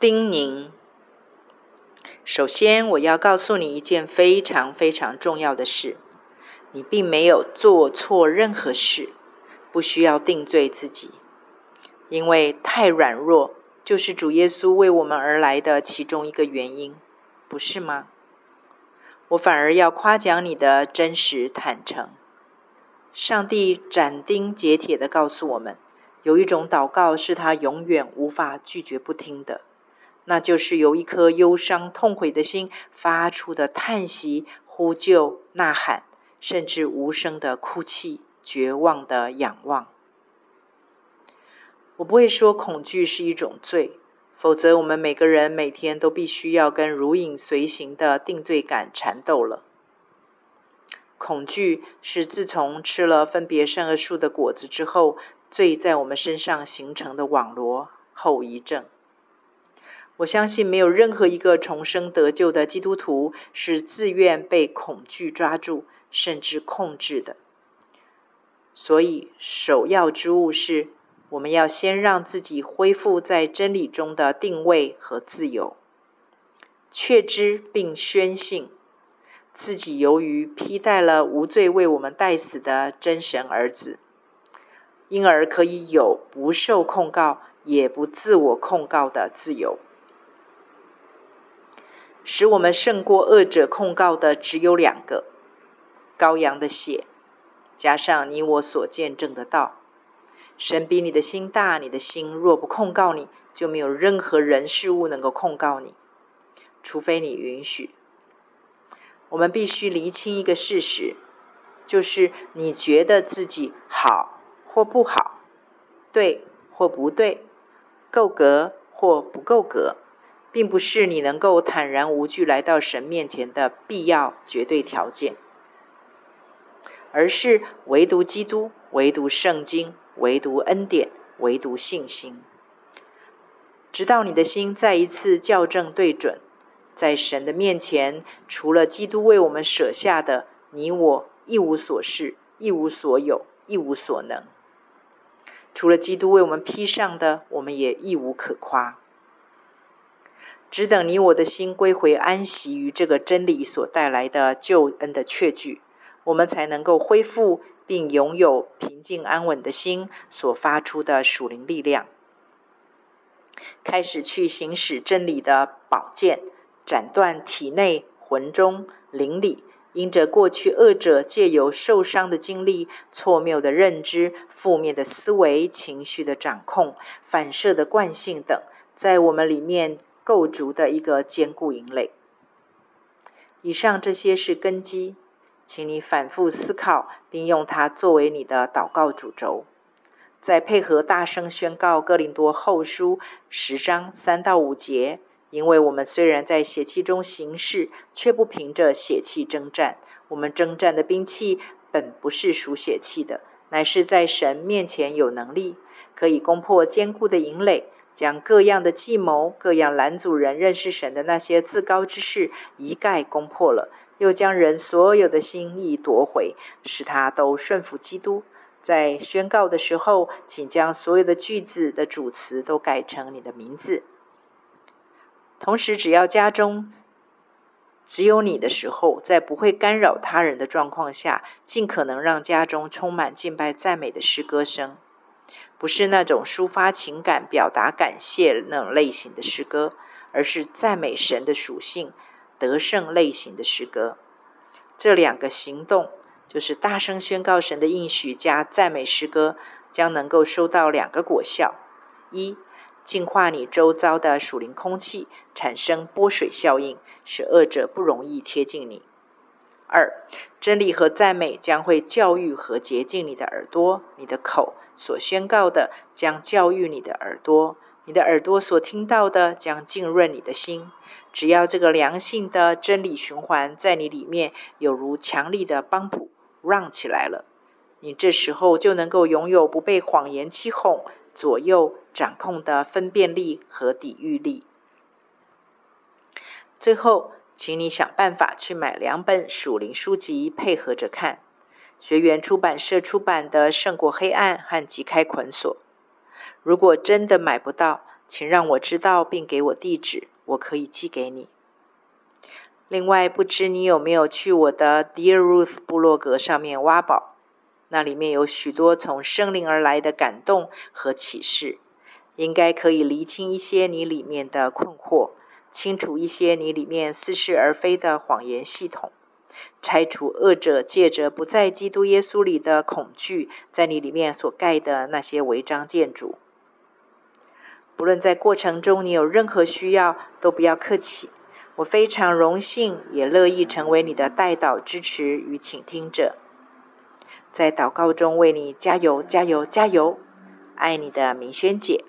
叮咛。首先，我要告诉你一件非常非常重要的事：你并没有做错任何事，不需要定罪自己，因为太软弱就是主耶稣为我们而来的其中一个原因，不是吗？我反而要夸奖你的真实坦诚。上帝斩钉截铁地告诉我们，有一种祷告是他永远无法拒绝不听的。那就是由一颗忧伤痛悔的心发出的叹息、呼救、呐喊，甚至无声的哭泣、绝望的仰望。我不会说恐惧是一种罪，否则我们每个人每天都必须要跟如影随形的定罪感缠斗了。恐惧是自从吃了分别善恶树的果子之后，罪在我们身上形成的网罗后遗症。我相信没有任何一个重生得救的基督徒是自愿被恐惧抓住甚至控制的。所以，首要之务是，我们要先让自己恢复在真理中的定位和自由，确知并宣信自己由于披戴了无罪为我们代死的真神儿子，因而可以有不受控告也不自我控告的自由。使我们胜过恶者控告的只有两个：羔羊的血，加上你我所见证的道。神比你的心大，你的心若不控告你，就没有任何人事物能够控告你，除非你允许。我们必须厘清一个事实，就是你觉得自己好或不好，对或不对，够格或不够格。并不是你能够坦然无惧来到神面前的必要绝对条件，而是唯独基督、唯独圣经、唯独恩典、唯独信心。直到你的心再一次校正对准，在神的面前，除了基督为我们舍下的，你我一无所事、一无所有、一无所能；除了基督为我们披上的，我们也一无可夸。只等你我的心归回安息于这个真理所带来的救恩的确据，我们才能够恢复并拥有平静安稳的心所发出的属灵力量，开始去行使真理的宝剑，斩断体内、魂中、灵里因着过去恶者借由受伤的经历、错谬的认知、负面的思维、情绪的掌控、反射的惯性等，在我们里面。构筑的一个坚固营垒。以上这些是根基，请你反复思考，并用它作为你的祷告主轴。再配合大声宣告哥林多后书十章三到五节，因为我们虽然在血气中行事，却不凭着血气征战。我们征战的兵器本不是属血气的，乃是在神面前有能力，可以攻破坚固的营垒。将各样的计谋、各样拦阻人认识神的那些自高之事一概攻破了，又将人所有的心意夺回，使他都顺服基督。在宣告的时候，请将所有的句子的主词都改成你的名字。同时，只要家中只有你的时候，在不会干扰他人的状况下，尽可能让家中充满敬拜赞美的诗歌声。不是那种抒发情感、表达感谢那种类型的诗歌，而是赞美神的属性、得胜类型的诗歌。这两个行动，就是大声宣告神的应许加赞美诗歌，将能够收到两个果效：一、净化你周遭的属灵空气，产生波水效应，使恶者不容易贴近你。二、真理和赞美将会教育和洁净你的耳朵，你的口所宣告的将教育你的耳朵，你的耳朵所听到的将浸润你的心。只要这个良性的真理循环在你里面，有如强力的帮浦 run 起来了，你这时候就能够拥有不被谎言欺哄、左右掌控的分辨力和抵御力。最后。请你想办法去买两本属灵书籍配合着看，学园出版社出版的《胜过黑暗》和《击开捆锁》。如果真的买不到，请让我知道并给我地址，我可以寄给你。另外，不知你有没有去我的 Dear Ruth 部落格上面挖宝？那里面有许多从圣灵而来的感动和启示，应该可以厘清一些你里面的困惑，清除一些你里面似是而非的谎言系统，拆除恶者借着不在基督耶稣里的恐惧，在你里面所盖的那些违章建筑。不论在过程中你有任何需要，都不要客气，我非常荣幸，也乐意成为你的代祷支持与倾听者。在祷告中为你加油，加油，加油！爱你的明轩姐。